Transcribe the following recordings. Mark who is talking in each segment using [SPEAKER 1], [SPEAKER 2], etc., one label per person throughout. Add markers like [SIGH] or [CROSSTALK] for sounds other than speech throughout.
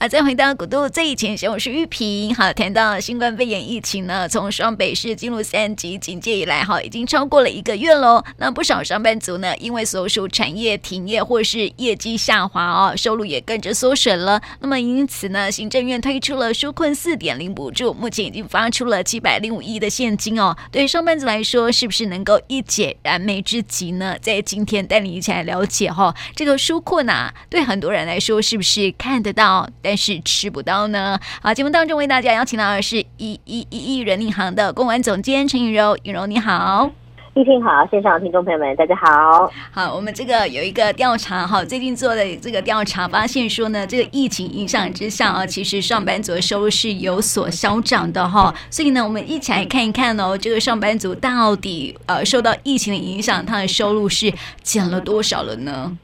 [SPEAKER 1] 啊，再回到古都最前线，我是玉萍。好，谈到新冠肺炎疫情呢，从双北市进入三级警戒以来，哈，已经超过了一个月喽。那不少上班族呢，因为所属产业停业或是业绩下滑哦，收入也跟着缩水了。那么因此呢，行政院推出了纾困四点零补助，目前已经发出了七百零五亿的现金哦。对于上班族来说，是不是能够一解燃眉之急呢？在今天带你一起来了解哈、哦，这个纾困啊，对很多人来说是不是看得到？但是吃不到呢。好，节目当中为大家邀请到的是一一一一人力行的公关总监陈雨柔，雨柔你好，
[SPEAKER 2] 玉萍好，线上的听众朋友们大家好。
[SPEAKER 1] 好，我们这个有一个调查哈，最近做的这个调查发现说呢，这个疫情影响之下啊，其实上班族的收入是有所消长的哈。所以呢，我们一起来看一看哦，这个上班族到底呃受到疫情的影响，他的收入是减了多少了呢？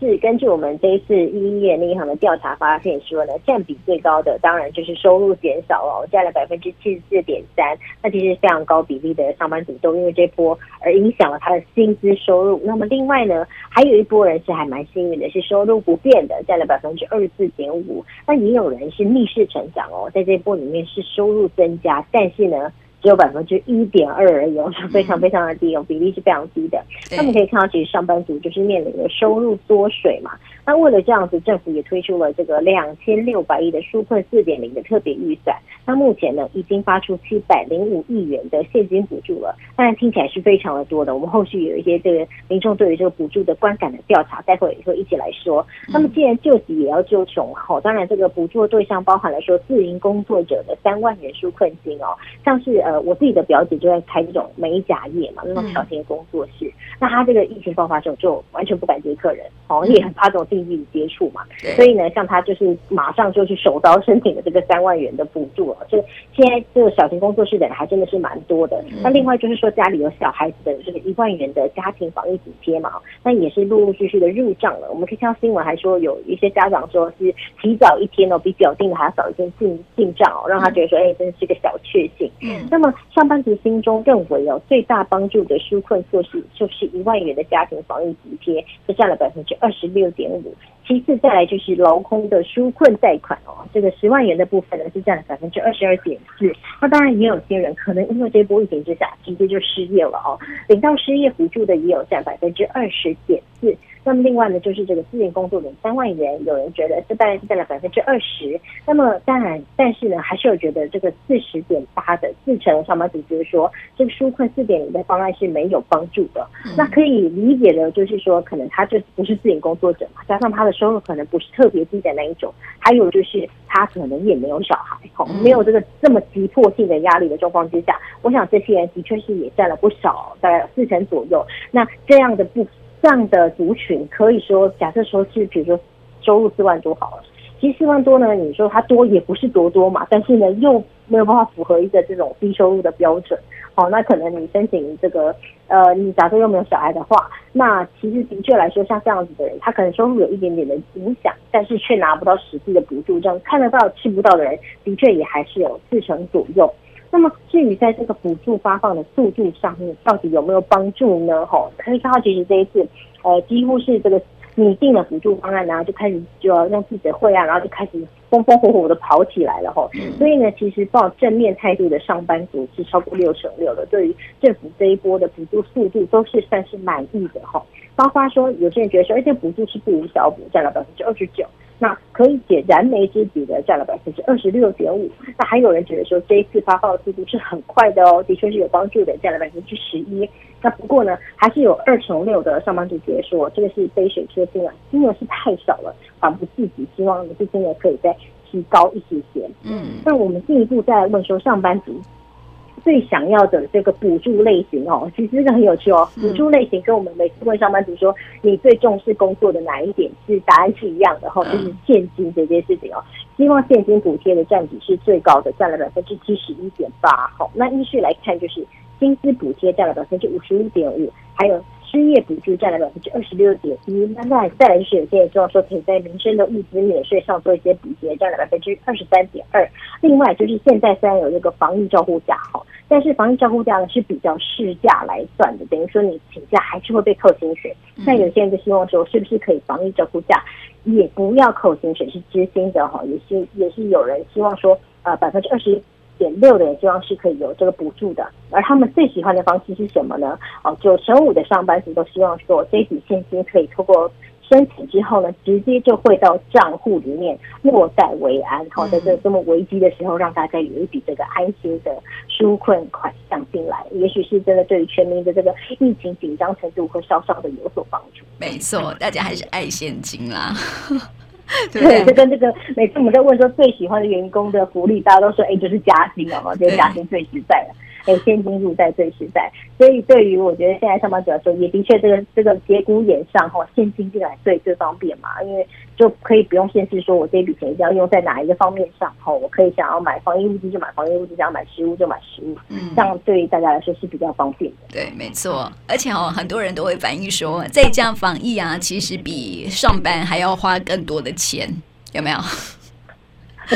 [SPEAKER 2] 是根据我们这一次一一人力银行的调查发现说呢，占比最高的当然就是收入减少哦，占了百分之七十四点三。那其实非常高比例的上班族都因为这波而影响了他的薪资收入。那么另外呢，还有一波人是还蛮幸运的，是收入不变的，占了百分之二十四点五。那也有人是逆势成长哦，在这波里面是收入增加，但是呢。只有百分之一点二而已，是非常非常的低哦，比例是非常低的。那么可以看到，其实上班族就是面临的收入缩水嘛。那为了这样子，政府也推出了这个两千六百亿的纾困四点零的特别预算。那目前呢，已经发出七百零五亿元的现金补助了。当然听起来是非常的多的。我们后续有一些这个民众对于这个补助的观感的调查，待会也会一起来说。那么既然救急也要救穷，好，当然这个补助的对象包含了说自营工作者的三万元纾困金哦，像是。呃，我自己的表姐就在开这种美甲业嘛，那种小型的工作室。嗯、那她这个疫情爆发之后，就完全不敢接客人，哦，也很怕这种近距离接触嘛。所以呢，像她就是马上就去手刀申请了这个三万元的补助了。就现在这个小型工作室的人还真的是蛮多的。那另外就是说家里有小孩子的这个一万元的家庭防疫补贴嘛，那也是陆陆续续的入账了。我们可以看到新闻还说有一些家长说是提早一天哦，比表定的还要早一天进进账哦，让他觉得说，哎，真的是个小确幸。嗯。那那么上班族心中认为哦，最大帮助的纾困措施就是一万元的家庭防疫补贴，就占了百分之二十六点五。其次再来就是劳工的纾困贷款哦，这个十万元的部分呢是占了百分之二十二点四。那当然也有些人可能因为这波疫情之下直接就失业了哦，领到失业补助的也有占百分之二十点四。那么另外呢，就是这个自营工作的三万元，有人觉得这大概是占了百分之二十。那么当然，但是呢，还是有觉得这个四十点八的四成上班族就是说，这个纾困四点零的方案是没有帮助的。那可以理解的，就是说，可能他就不是自营工作者嘛，加上他的收入可能不是特别低的那一种，还有就是他可能也没有小孩，哦，没有这个这么急迫性的压力的状况之下，我想这些人的确是也占了不少，大概四成左右。那这样的不。这样的族群可以说，假设说是，比如说收入四万多好了，其实四万多呢，你说它多也不是多多嘛，但是呢又没有办法符合一个这种低收入的标准，好，那可能你申请这个，呃，你假设又没有小孩的话，那其实的确来说，像这样子的人，他可能收入有一点点的影响，但是却拿不到实际的补助，这样看得到吃不到的人，的确也还是有四成左右。那么至于在这个补助发放的速度上面，到底有没有帮助呢？吼，可以看到其实这一次，呃，几乎是这个拟定了补助方案，然后就开始就要用记者会啊，然后就开始风风火火的跑起来了哈。所以呢，其实抱正面态度的上班族是超过六成六的，对于政府这一波的补助速度都是算是满意的哈。包括说有些人觉得说，哎，这补助是不无小补，占了百分之二十九。那可以解燃眉之急的占了百分之二十六点五，那还有人觉得说这一次发放的速度是很快的哦，的确是有帮助的，占了百分之十一。那不过呢，还是有二成六的上班族觉得说这个是杯水车薪啊，金额是太少了，反不自己希望的是金额可以再提高一些些。嗯，那我们进一步再来问说上班族。最想要的这个补助类型哦，[LAUGHS] 其实这个很有趣哦。补助类型跟我们每次问上班族说，你最重视工作的哪一点是答案是一样的哈，就是现金这件事情哦。希望现金补贴的占比是最高的，占了百分之七十一点八。好，那依序来看就是薪资补贴占了百分之五十五点五，还有。失业补助占了百分之二十六点一，那再再来就是有些人希望说可以在民生的物资免税上做一些补贴，占了百分之二十三点二。另外就是现在虽然有这个防疫照护假哈，但是防疫照顾假呢是比较市价来算的，等于说你请假还是会被扣薪水。那有些人就希望说，是不是可以防疫照顾假也不要扣薪水，是知薪的哈？也是也是有人希望说，呃，百分之二十点六的人希望是可以有这个补助的。而他们最喜欢的方式是什么呢？哦，九成五的上班族都希望说，这笔现金可以透过。申请之后呢，直接就汇到账户里面，落袋为安。好，在这这么危机的时候，让大家有一笔这个安心的纾困款项进来，也许是真的对于全民的这个疫情紧张程度会稍稍的有所帮助。
[SPEAKER 1] 没错，大家还是爱现金啦。[LAUGHS]
[SPEAKER 2] 对，就，跟这个每次我们在问说最喜欢的员工的福利，大家都说哎，就是加薪哦，这个加薪最实在了。哎，现金入袋最实在，所以对于我觉得现在上班族来说，也的确这个这个节骨眼上哈，现金进来最最方便嘛，因为就可以不用限制说我这笔钱一定要用在哪一个方面上哈，我可以想要买防疫物资就买防疫物资，想要买食物就买食物，嗯，这样对于大家来说是比较方便的。
[SPEAKER 1] 对，没错，而且哦，很多人都会反映说，在家防疫啊，其实比上班还要花更多的钱，有没有？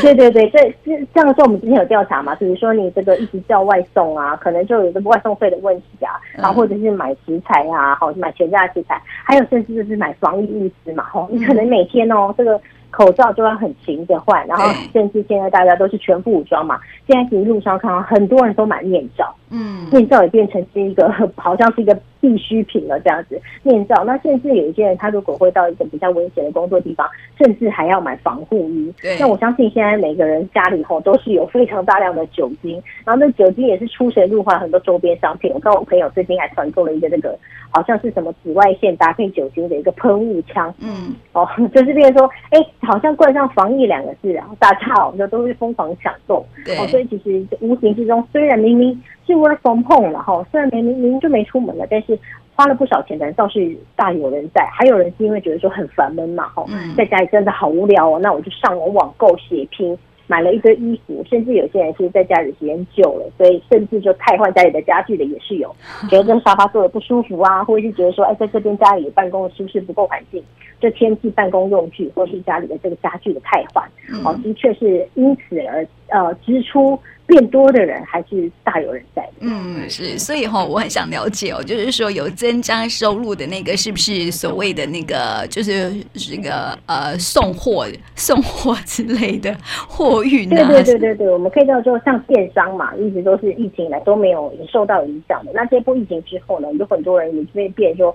[SPEAKER 2] 对 [LAUGHS] 对对，这这这样说，我们之前有调查嘛，比如说你这个一直叫外送啊，可能就有这个外送费的问题啊，然后或者是买食材啊，好买全家的食材，还有甚至就是买防疫物资嘛，吼，你可能每天哦这个。口罩就要很勤的换，然后甚至现在大家都是全副武装嘛。现在其实路上看到很多人都买面罩，嗯，面罩也变成是一个好像是一个必需品了这样子。面罩，那甚至有一些人他如果会到一个比较危险的工作地方，甚至还要买防护衣。那我相信现在每个人家里吼都是有非常大量的酒精，然后那酒精也是出神入化很多周边商品。我跟我朋友最近还团购了一个那个好像是什么紫外线搭配酒精的一个喷雾枪，嗯，哦，[LAUGHS] 就是变成说，哎、欸。好像冠上防疫两个字，然后大家好像都会疯狂抢购，对、哦，所以其实无形之中，虽然明明是 work from home 了哈，虽然明明明就没出门了，但是花了不少钱的人倒是大有人在，还有人是因为觉得说很烦闷嘛，哈，在家里真的好无聊哦，那我就上网网购血拼。买了一堆衣服，甚至有些人是在家里时间久了，所以甚至就汰换家里的家具的也是有，觉得这个沙发坐的不舒服啊，或者是觉得说，哎，在这边家里办公的舒适不够环境，就添置办公用具，或是家里的这个家具的汰换，哦，的确是因此而呃支出。变多的人还是大有人在的。
[SPEAKER 1] 嗯，是，所以哈、哦，我很想了解哦，就是说有增加收入的那个，是不是所谓的那个，就是这个呃送货、送货之类的 [LAUGHS] 货运啊？
[SPEAKER 2] 对对对对对，我们可以叫做像电商嘛，一直都是疫情以来都没有受到影响的。那这波疫情之后呢，有很多人也会变说。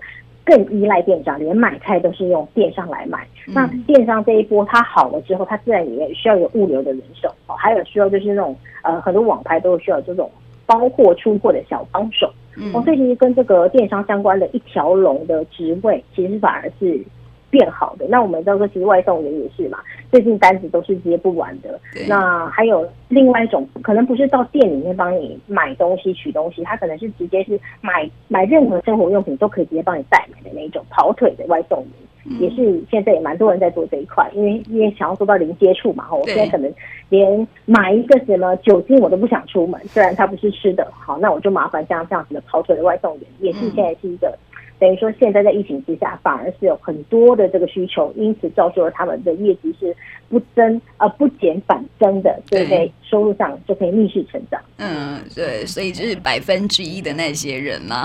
[SPEAKER 2] 更依赖电商，连买菜都是用电商来买。嗯、那电商这一波它好了之后，它自然也需要有物流的人手哦，还有需要就是那种呃很多网拍都需要这种包货出货的小帮手。嗯、哦，所以其实跟这个电商相关的一条龙的职位，其实反而是。变好的，那我们知道说，其实外送员也是嘛，最近单子都是接不完的。那还有另外一种，可能不是到店里面帮你买东西、取东西，他可能是直接是买买任何生活用品都可以直接帮你代买的那一种跑腿的外送员，嗯、也是现在也蛮多人在做这一块，因为因为想要做到零接触嘛。我现在可能连买一个什么酒精我都不想出门，虽然它不是吃的，好，那我就麻烦像这样子的跑腿的外送员，也是现在是一个。等于说，现在在疫情之下，反而是有很多的这个需求，因此造就了他们的业绩是不增而不减反增的，所以在收入上就可以逆势成长。
[SPEAKER 1] 嗯，对，所以就是百分之一的那些人嘛。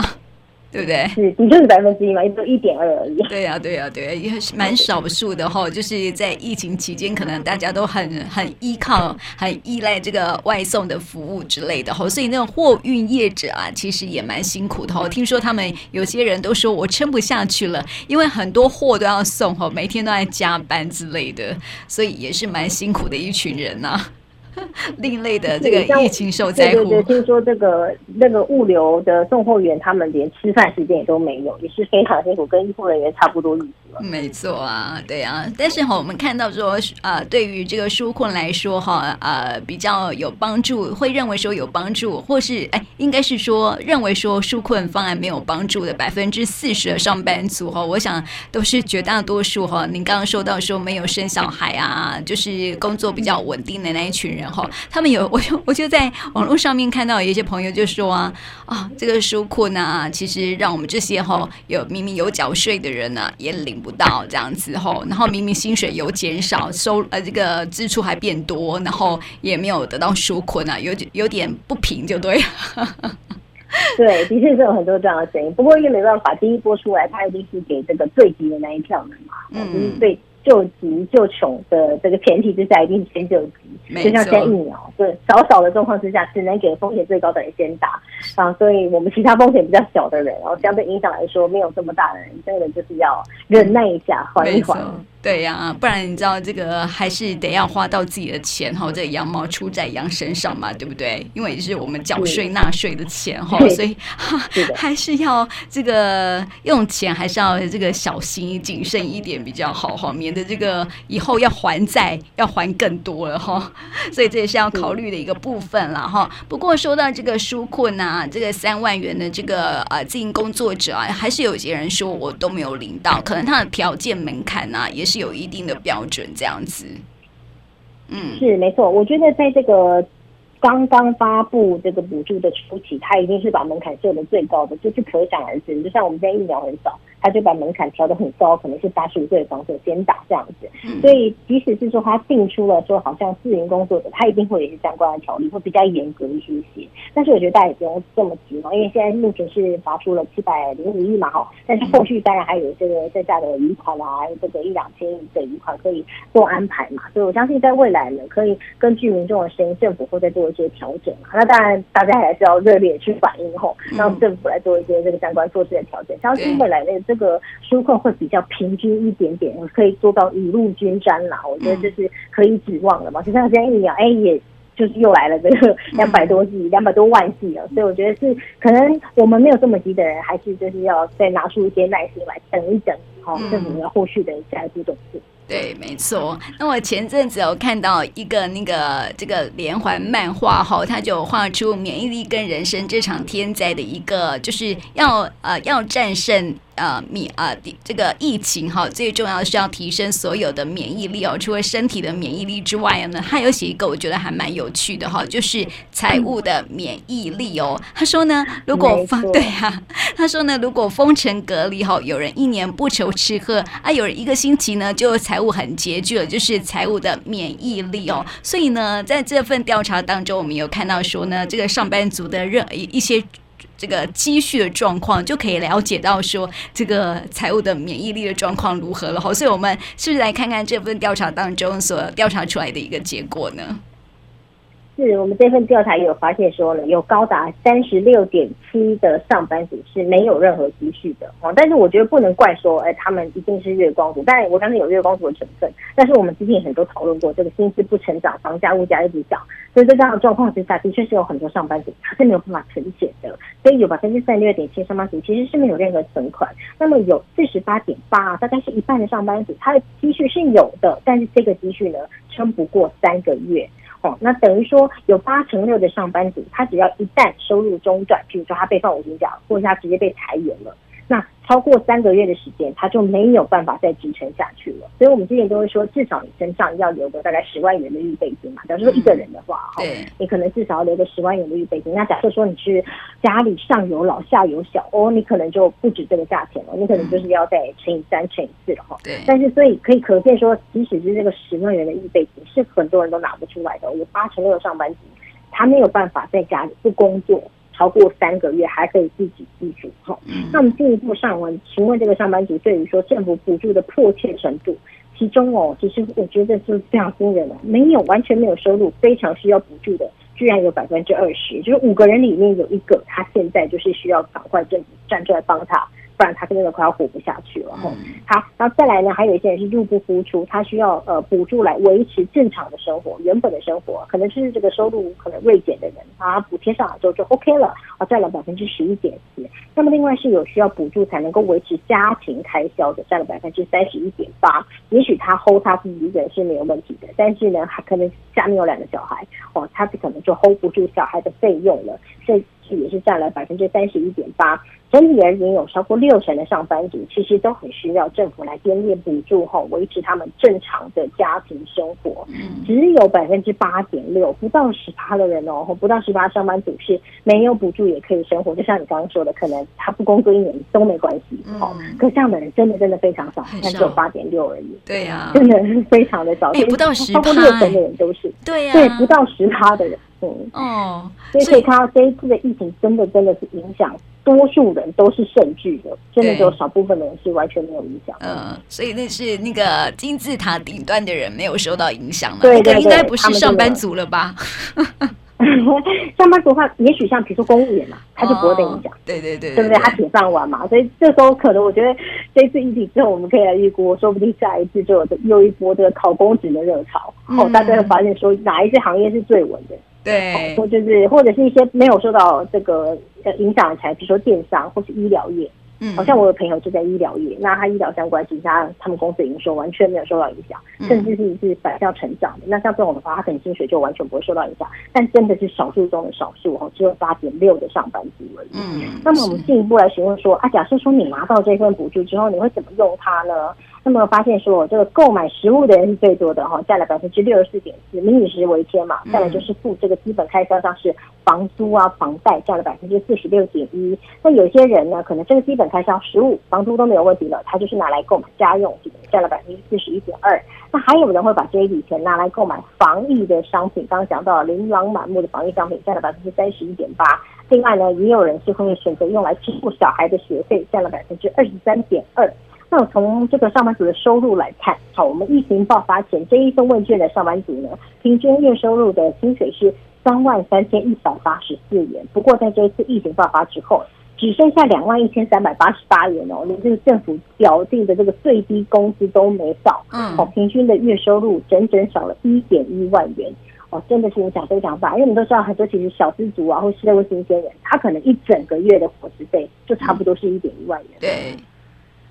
[SPEAKER 1] 对不对？
[SPEAKER 2] 是，的确是百分之一嘛，也就一点二而已。
[SPEAKER 1] 对呀、啊，对呀、啊，对、啊，也是蛮少数的哈。就是在疫情期间，可能大家都很很依靠、很依赖这个外送的服务之类的哈。所以那种货运业者啊，其实也蛮辛苦的哈。听说他们有些人都说我撑不下去了，因为很多货都要送哈，每天都在加班之类的，所以也是蛮辛苦的一群人呐、啊。[LAUGHS] 另类的这个疫情受灾户，
[SPEAKER 2] 对对对，听说这个那个物流的送货员，他们连吃饭时间也都没有，也是非常辛苦，跟医护人员差不多意思了。
[SPEAKER 1] 没错啊，对啊。但是哈，我们看到说，呃，对于这个纾困来说，哈，呃，比较有帮助，会认为说有帮助，或是哎，应该是说认为说纾困方案没有帮助的百分之四十的上班族哈，我想都是绝大多数哈。您刚刚说到说没有生小孩啊，就是工作比较稳定的那一群人。人哈，他们有我就我就在网络上面看到有一些朋友就说啊啊，这个纾困啊，其实让我们这些哈有明明有缴税的人呢、啊、也领不到这样子哈，然后明明薪水有减少，收呃这个支出还变多，然后也没有得到纾困啊，有有点不平就对了。
[SPEAKER 2] 对，的确是有很多这样的声音。不过因为没办法，第一波出来，他一定是给这个最急的那一票人嘛，嗯，就是最救急救穷的这个前提之下，一定是先救急。就像现在疫苗，对，少少的状况之下，只能给风险最高的人先打啊。所以我们其他风险比较小的人，然后相对影响来说没有这么大的人，真的就是要忍耐一下，缓一缓。
[SPEAKER 1] 对呀、啊，不然你知道这个还是得要花到自己的钱哈，这个羊毛出在羊身上嘛，对不对？因为是我们缴税纳税的钱哈，所以还是要这个用钱还是要这个小心谨慎一点比较好哈，免得这个以后要还债要还更多了哈。所以这也是要考虑的一个部分了哈。不过说到这个纾困啊，这个三万元的这个呃自营工作者啊，还是有些人说我都没有领到，可能他的条件门槛啊也是。是有一定的标准，这样子，嗯，是没错。
[SPEAKER 2] 我觉得在这个刚刚发布这个补助的初期，它一定是把门槛设的最高的，就是可想而知。就像我们现在疫苗很少。他就把门槛调得很高，可能是八十五岁的长者先打这样子。所以即使是说他定出了说好像自营工作者，他一定会有一些相关的条例，会比较严格一些些。但是我觉得大家也不用这么急嘛，因为现在目前是发出了七百零五亿嘛哈，但是后续当然还有这个剩下的余款啊，这个一两千亿的余款可以做安排嘛。所以我相信在未来呢，可以根据民众的声音，政府会再做一些调整嘛。那当然大家还是要热烈去反映后，让政府来做一些这个相关措施的调整。相信未来的这。这个纾困会比较平均一点点，可以做到雨露均沾啦。我觉得这是可以指望的嘛。就像现在疫苗，哎，也就是又来了这个两百多剂、两百多万剂了。所以我觉得是可能我们没有这么急的人，还是就是要再拿出一些耐心来等一等，好，政府要后续的下一步动作。
[SPEAKER 1] 对，没错。那我前阵子有看到一个那个这个连环漫画哈，他就画出免疫力跟人生这场天灾的一个，就是要呃要战胜。呃，免啊，这个疫情哈，最重要的是要提升所有的免疫力哦。除了身体的免疫力之外呢，他有写一个我觉得还蛮有趣的哈，就是财务的免疫力哦。他说呢，如果封对啊，[LAUGHS] 他说呢，如果封城隔离哈，有人一年不愁吃喝啊，有人一个星期呢就财务很拮据了，就是财务的免疫力哦。所以呢，在这份调查当中，我们有看到说呢，这个上班族的任一些。这个积蓄的状况就可以了解到说，这个财务的免疫力的状况如何了。好，所以我们是不是来看看这份调查当中所调查出来的一个结果呢？
[SPEAKER 2] 是我们这份调查也有发现说了，有高达三十六点七的上班族是没有任何积蓄的哦。但是我觉得不能怪说，哎，他们一定是月光族。当然，我刚才有月光族的成分，但是我们之前很多讨论过，这个薪资不成长，房价物价一直涨，所以在这样的状况之下，的确是有很多上班族他是没有办法存钱的。所以有百分之三十六点七上班族其实是没有任何存款。那么有四十八点八，大概是一半的上班族，他的积蓄是有的，但是这个积蓄呢，撑不过三个月。哦，那等于说有八成六的上班族，他只要一旦收入中断，譬如说他被放五天假，或者他直接被裁员了，那。超过三个月的时间，他就没有办法再支撑下去了。所以，我们之前都会说，至少你身上要留个大概十万元的预备金嘛。假如说一个人的话，哈，你可能至少要留个十万元的预备金。那假设说你是家里上有老下有小，哦，你可能就不止这个价钱了，你可能就是要再乘以三、乘以四了哈。对。但是，所以可以可见说，即使是这个十万元的预备金，是很多人都拿不出来的。有八成六的上班族，他没有办法在家里不工作。超过三个月还可以自给自足，哈，那我们进一步上文询问这个上班族对于说政府补助的迫切程度，其中哦，其实我觉得是非常惊人的，没有完全没有收入，非常需要补助的，居然有百分之二十，就是五个人里面有一个，他现在就是需要赶快政府站出来帮他。不然他真的快要活不下去了。好，然后再来呢，还有一些人是入不敷出，他需要呃补助来维持正常的生活，原本的生活可能是这个收入可能锐减的人，啊，补贴上来之后就 OK 了，啊，占了百分之十一点四。那么另外是有需要补助才能够维持家庭开销的，占了百分之三十一点八。也许他 hold 他自己一个人是没有问题的，但是呢，他可能下面有两个小孩，哦，他可能就 hold 不住小孩的费用了。所以是也是占了百分之三十一点八。整体而言，有超过六成的上班族其实都很需要政府来编列补助后维持他们正常的家庭生活。只有百分之八点六，不到十趴的人哦，不到十趴上班族是没有补助也可以生活。就像你刚刚说的，可能他不工作一年都没关系。哦，可这样的人真的真的非常少，但只有八点六而已。
[SPEAKER 1] 对呀，
[SPEAKER 2] 真的是非常的少。
[SPEAKER 1] 也不到十趴，
[SPEAKER 2] 超过六成的人都是。
[SPEAKER 1] 对呀，
[SPEAKER 2] 对，不到十趴的人。嗯
[SPEAKER 1] 哦，
[SPEAKER 2] 所以可以看到这一次的疫情真的真的是影响。多数人都是甚巨的，真的只有少部分的人是完全没有影响。
[SPEAKER 1] 嗯，所以那是那个金字塔顶端的人没有受到影响了。
[SPEAKER 2] 对，对，对，
[SPEAKER 1] 应该不是上班族了吧？[LAUGHS] [LAUGHS]
[SPEAKER 2] 上班族的话，也许像比如说公务员嘛，他就不会被影响。
[SPEAKER 1] 哦。对对对，
[SPEAKER 2] 对不对？他铁饭碗嘛，所以这时候可能我觉得这次疫情之后，我们可以来预估，说不定下一次就有又一波这个考公职的热潮。嗯、哦，大家会发现说哪一些行业是最稳的。
[SPEAKER 1] 对，
[SPEAKER 2] 或就是或者是一些没有受到这个呃影响的产业，比如说电商或是医疗业。嗯，好像我有朋友就在医疗业，那他医疗相关，其他他们公司营收完全没有受到影响，甚至是是反向成长的。那像这种的话，他可能薪水就完全不会受到影响。但真的是少数中的少数哦，只有八点六的上班族而已。嗯，那么我们进一步来询问说，啊，假设说你拿到这份补助之后，你会怎么用它呢？那么发现说，这个购买食物的人是最多的哈，占了百分之六十四点四，民以食为天嘛。再来就是付这个基本开销，像是房租啊、房贷，占了百分之四十六点一。那有些人呢，可能这个基本开销、食物、房租都没有问题了，他就是拿来购买家用品，占了百分之四十一点二。那还有人会把这一笔钱拿来购买防疫的商品，刚刚讲到琳琅满目的防疫商品，占了百分之三十一点八。另外呢，也有人是会选择用来支付小孩的学费，占了百分之二十三点二。那从这个上班族的收入来看，好，我们疫情爆发前这一份问卷的上班族呢，平均月收入的薪水是三万三千一百八十四元。不过在这一次疫情爆发之后，只剩下两万一千三百八十八元哦，连这个政府表定的这个最低工资都没到，嗯，哦，平均的月收入整整少了一点一万元，哦，真的是影响非常大。因为我们都知道，很多其实小资族啊，或社会新鲜人，他可能一整个月的伙食费就差不多是一点一万元，
[SPEAKER 1] 对。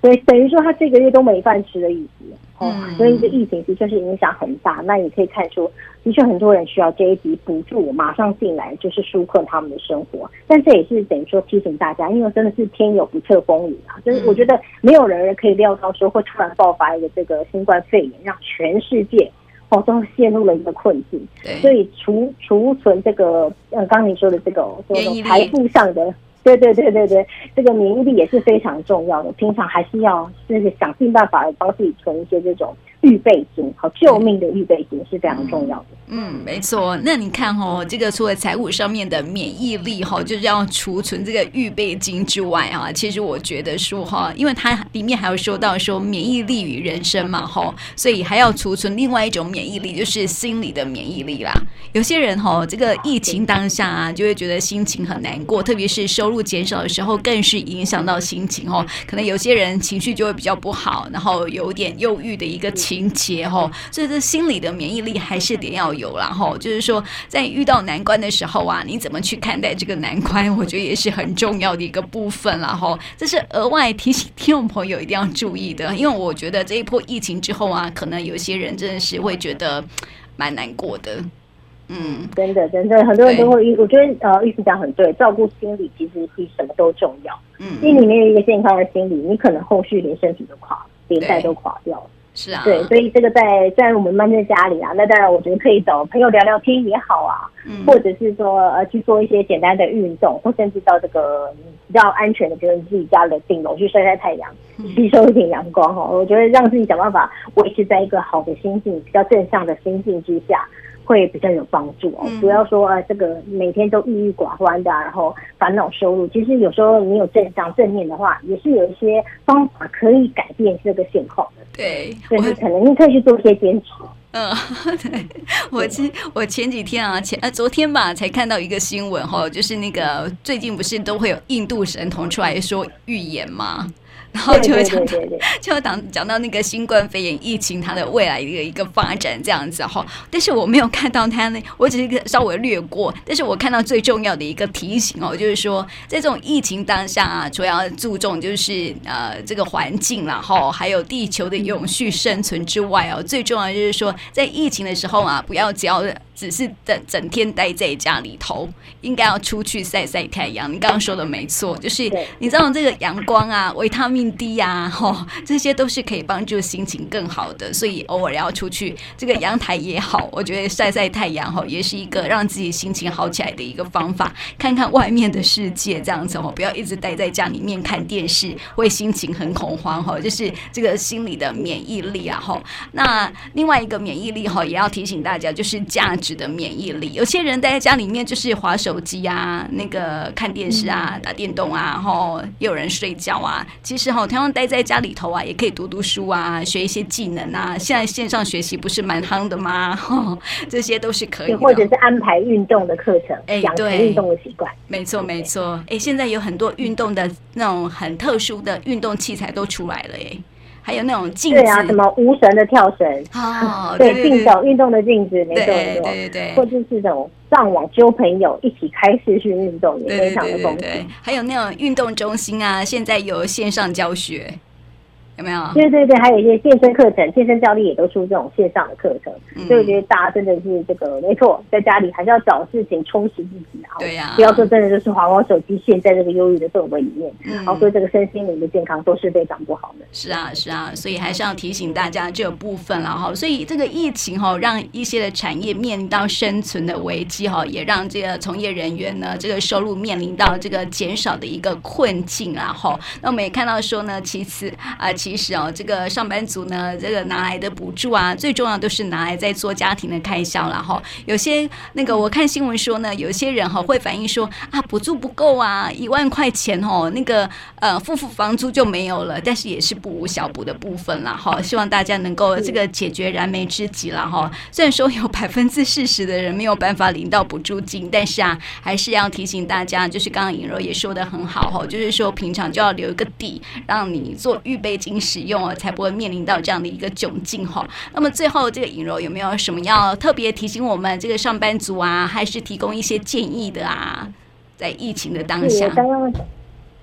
[SPEAKER 2] 所以等于说他这个月都没饭吃的意思哦，所以这疫情的确是影响很大。那也可以看出，的确很多人需要这一笔补助马上进来，就是纾困他们的生活。但这也是等于说提醒大家，因为真的是天有不测风云啊，就是我觉得没有人可以料到说会突然爆发一个这个新冠肺炎，让全世界哦都陷入了一个困境。所以储储存这个呃，刚刚你说的这个这种财富上的。对对对对对，这个免疫力也是非常重要的。平常还是要就是想尽办法帮自己存一些这种预备金，好救命的预备金是非常重要的。
[SPEAKER 1] 嗯，没错。那你看哦，这个除了财务上面的免疫力哈，就是要储存这个预备金之外啊，其实我觉得说哈，因为它里面还有说到说免疫力与人生嘛哈，所以还要储存另外一种免疫力，就是心理的免疫力啦。有些人哈，这个疫情当下啊，就会觉得心情很难过，特别是收入减少的时候，更是影响到心情哦。可能有些人情绪就会比较不好，然后有点忧郁的一个情节哈。所以这心理的免疫力还是得要有啦哈。就是说，在遇到难关的时候啊，你怎么去看待这个难关？[LAUGHS] 我觉得也是很重要的一个部分啦哈。这是额外提醒听众朋友一定要注意的，因为我觉得这一波疫情之后啊，可能有些人真的是会觉得蛮难过的。嗯，
[SPEAKER 2] 真的，真的，很多人都会，我觉得呃，意思讲很对，照顾心理其实比什么都重要。嗯，心里面有一个健康的心理，你可能后续连身体都垮，连带都垮掉了。
[SPEAKER 1] 是啊，
[SPEAKER 2] 对，所以这个在在我们闷在家里啊，那当然我觉得可以找朋友聊聊天也好啊，嗯，或者是说呃去做一些简单的运动，或甚至到这个比较安全的，比如你自己家的顶楼去晒晒太阳，吸收一点阳光哈。我觉得让自己想办法维持在一个好的心境，比较正向的心境之下。会比较有帮助哦，不要说呃，这个每天都郁郁寡欢的，然后烦恼收入。其实有时候你有正向正面的话，也是有一些方法可以改变这个现况的。
[SPEAKER 1] 对，
[SPEAKER 2] 所以可能你可以去做一些坚持。
[SPEAKER 1] 嗯，[LAUGHS] 对，我前我前几天啊，前呃昨天吧，才看到一个新闻哈，就是那个最近不是都会有印度神童出来说预言吗？然后就会讲到，[LAUGHS] 就会讲讲到那个新冠肺炎疫情它的未来的一个发展这样子哈。但是我没有看到它那，我只是稍微略过。但是我看到最重要的一个提醒哦，就是说在这种疫情当下啊，主要注重就是呃这个环境然后还有地球的永续生存之外哦，最重要就是说在疫情的时候啊，不要只要只是整整天待在家里头，应该要出去晒晒太阳。你刚刚说的没错，就是你知道这个阳光啊、维他命 D 啊，吼，[LAUGHS] 这些都是可以帮助心情更好的。所以偶尔要出去，这个阳台也好，我觉得晒晒太阳吼，也是一个让自己心情好起来的一个方法。看看外面的世界，这样子哦，不要一直待在家里面看电视，会心情很恐慌吼，就是这个心理的免疫力啊吼。那另外一个免疫力吼，也要提醒大家，就是价值的免疫力，有些人待在家里面就是划手机啊，那个看电视啊，打电动啊，然后，也有人睡觉啊。其实哈，同样待在家里头啊，也可以读读书啊，学一些技能啊。现在线上学习不是蛮夯的吗？吼，这些都是可以的，
[SPEAKER 2] 或者是安排运动的课程，哎，养成运动的习惯。
[SPEAKER 1] 没错，没错。哎，现在有很多运动的那种很特殊的运动器材都出来了，哎。还有那种镜子，
[SPEAKER 2] 对啊，什么无绳的跳绳。哦，[LAUGHS] 对，竞走运动的镜子，没错没错，对对，或者是这种上网揪朋友一起开视讯运动，也非常的丰富。
[SPEAKER 1] 还有那种运动中心啊，现在有线上教学。有没有？
[SPEAKER 2] 对对对，还有一些健身课程，健身教练也都出这种线上的课程，嗯、所以我觉得大家真的是这个没错，在家里还是要找事情充实自己啊。
[SPEAKER 1] 对呀，
[SPEAKER 2] 不要说真的就是滑滑手机，陷在这个忧郁的氛围里面，然后所以这个身心灵的健康都是非常不好的。
[SPEAKER 1] 是啊是啊，所以还是要提醒大家这个部分了哈。所以这个疫情哈，让一些的产业面临到生存的危机哈，也让这个从业人员呢，这个收入面临到这个减少的一个困境啊哈。那我们也看到说呢，其次啊。其实哦，这个上班族呢，这个拿来的补助啊，最重要都是拿来在做家庭的开销了哈。有些那个我看新闻说呢，有些人哈会反映说啊，补助不够啊，一万块钱哦，那个呃付付房租就没有了。但是也是不无小补的部分了哈。希望大家能够这个解决燃眉之急了哈。虽然说有 [LAUGHS] 百分之四十的人没有办法领到补助金，但是啊，还是要提醒大家，就是刚刚尹柔也说的很好哈，就是说平常就要留一个底，让你做预备金。使用哦，才不会面临到这样的一个窘境哈。那么最后，这个尹柔有没有什么要特别提醒我们这个上班族啊，还是提供一些建议的啊？在疫情的当下，
[SPEAKER 2] 刚刚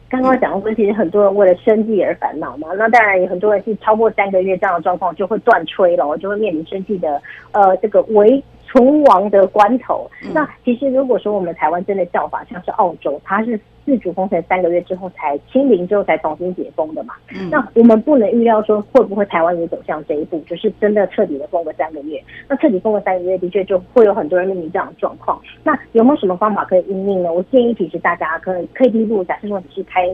[SPEAKER 2] 刚刚讲过，其实很多人为了生计而烦恼嘛。那当然，有很多人是超过三个月这样的状况就会断炊了，就会面临生计的呃这个危存亡的关头。嗯、那其实如果说我们台湾真的效法，像是澳洲，它是。自主封城三个月之后才清零，之后才重新解封的嘛。嗯、那我们不能预料说会不会台湾也走向这一步，就是真的彻底的封个三个月。那彻底封个三个月，的确就会有很多人面临这样的状况。那有没有什么方法可以应应呢？我建议其实大家可以可以第一步，假设说你是开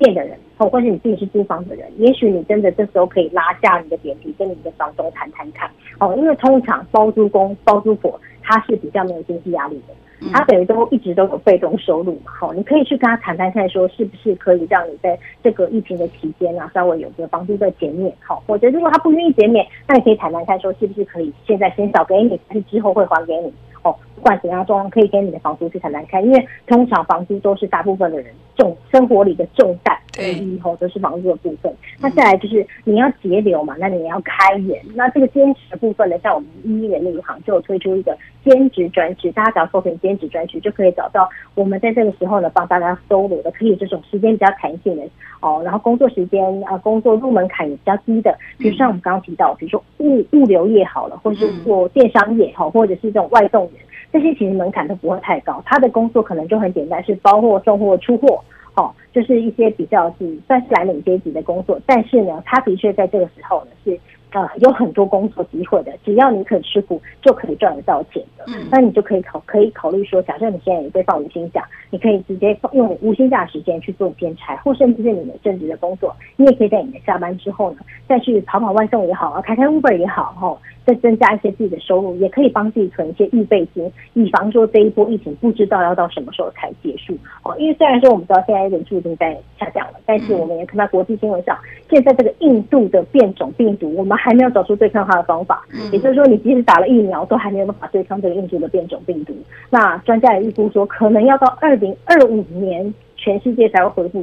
[SPEAKER 2] 店的人，或或是你自己是租房的人，也许你真的这时候可以拉下你的脸皮，跟你的房东谈谈看。哦，因为通常包租公、包租婆他是比较没有经济压力的。他等于都一直都有被动收入嘛，好，你可以去跟他谈谈看，说是不是可以让你在这个疫情的期间啊，稍微有个房租的减免，好，或者如果他不愿意减免，那你可以谈谈看，说是不是可以现在先少给你，还是之后会还给你，哦，不管怎样状况，可以跟你的房租去谈谈看，因为通常房租都是大部分的人重生活里的重担，对，以后都是房租的部分。那再来就是你要节流嘛，那你要开源，那这个兼职的部分呢，像我们一一人力银行就有推出一个。兼职专区，大家只要搜寻兼职专区，就可以找到我们在这个时候呢，帮大家搜罗的，可以这种时间比较弹性的哦，然后工作时间啊，工作入门槛也比较低的，比如像我们刚刚提到，比如说物物流业好了，或者是做电商业好，或者是这种外送员，这些其实门槛都不会太高，他的工作可能就很简单，是包货、送货、出货，哦，就是一些比较是算是蓝领阶级的工作，但是呢，他的确在这个时候呢是。呃，有很多工作机会的，只要你肯吃苦，就可以赚得到钱的。嗯，那你就可以考，可以考虑说，假设你现在也被放无薪假，你可以直接用无薪假时间去做兼差，或甚至是你的正职的工作，你也可以在你的下班之后呢，再去跑跑外送也好啊，开开 Uber 也好，哈，再增加一些自己的收入，也可以帮自己存一些预备金，以防说这一波疫情不知道要到什么时候才结束。哦，因为虽然说我们知道现在人数已经在下降了，但是我们也看到国际新闻上，现在这个印度的变种病毒，我们。还没有找出对抗它的方法，也就是说，你即使打了疫苗，都还没有办法对抗这个印度的变种病毒。那专家也预估说，可能要到二零二五年，全世界才会恢复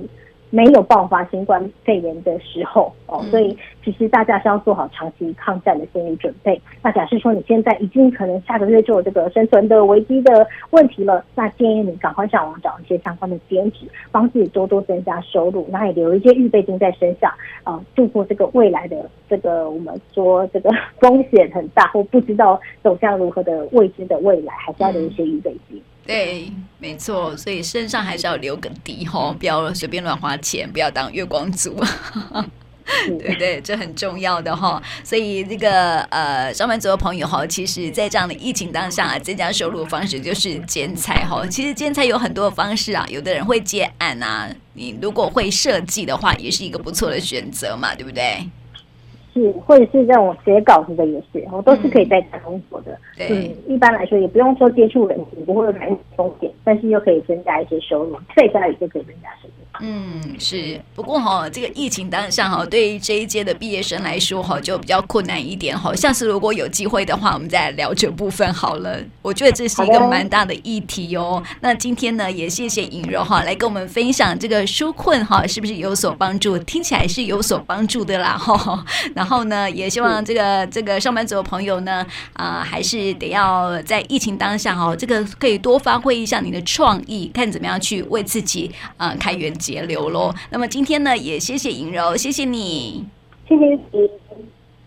[SPEAKER 2] 没有爆发新冠肺炎的时候哦，所以其实大家是要做好长期抗战的心理准备。那假设说你现在已经可能下个月就有这个生存的危机的问题了，那建议你赶快上网找一些相关的兼职，帮自己多多增加收入，那也留一些预备金在身上啊，度过这个未来的这个 [LAUGHS] 我们说这个风险很大或不知道走向如何的未知的未来，还是要留一些预备金。
[SPEAKER 1] 对，没错，所以身上还是要留个底吼，不要随便乱花钱，不要当月光族，[LAUGHS] 对不对，这很重要的哈。所以这个呃，上班族的朋友哈，其实，在这样的疫情当下，增加收入的方式就是剪彩哈。其实剪彩有很多的方式啊，有的人会接案啊，你如果会设计的话，也是一个不错的选择嘛，对不对？
[SPEAKER 2] 是，或者是这种写稿子的也是，我都是可以在家工作的。嗯，对，一般来说也不用说接触人群，不会有风险，但是又可以增加一些收入，在家里就可以增加收入。
[SPEAKER 1] 嗯，是。不过哈，这个疫情当下哈，对于这一届的毕业生来说哈，就比较困难一点哈。下次如果有机会的话，我们再来聊这部分好了。我觉得这是一个蛮大的议题哦。那今天呢，也谢谢尹柔哈，来跟我们分享这个纾困哈，是不是有所帮助？听起来是有所帮助的啦哈。[LAUGHS] 然后呢，也希望这个这个上班族的朋友呢，啊、呃，还是得要在疫情当下哈，这个可以多发挥一下你的创意，看怎么样去为自己啊、呃、开源截流喽。那么今天呢，也谢谢莹柔，谢谢你，
[SPEAKER 2] 谢谢。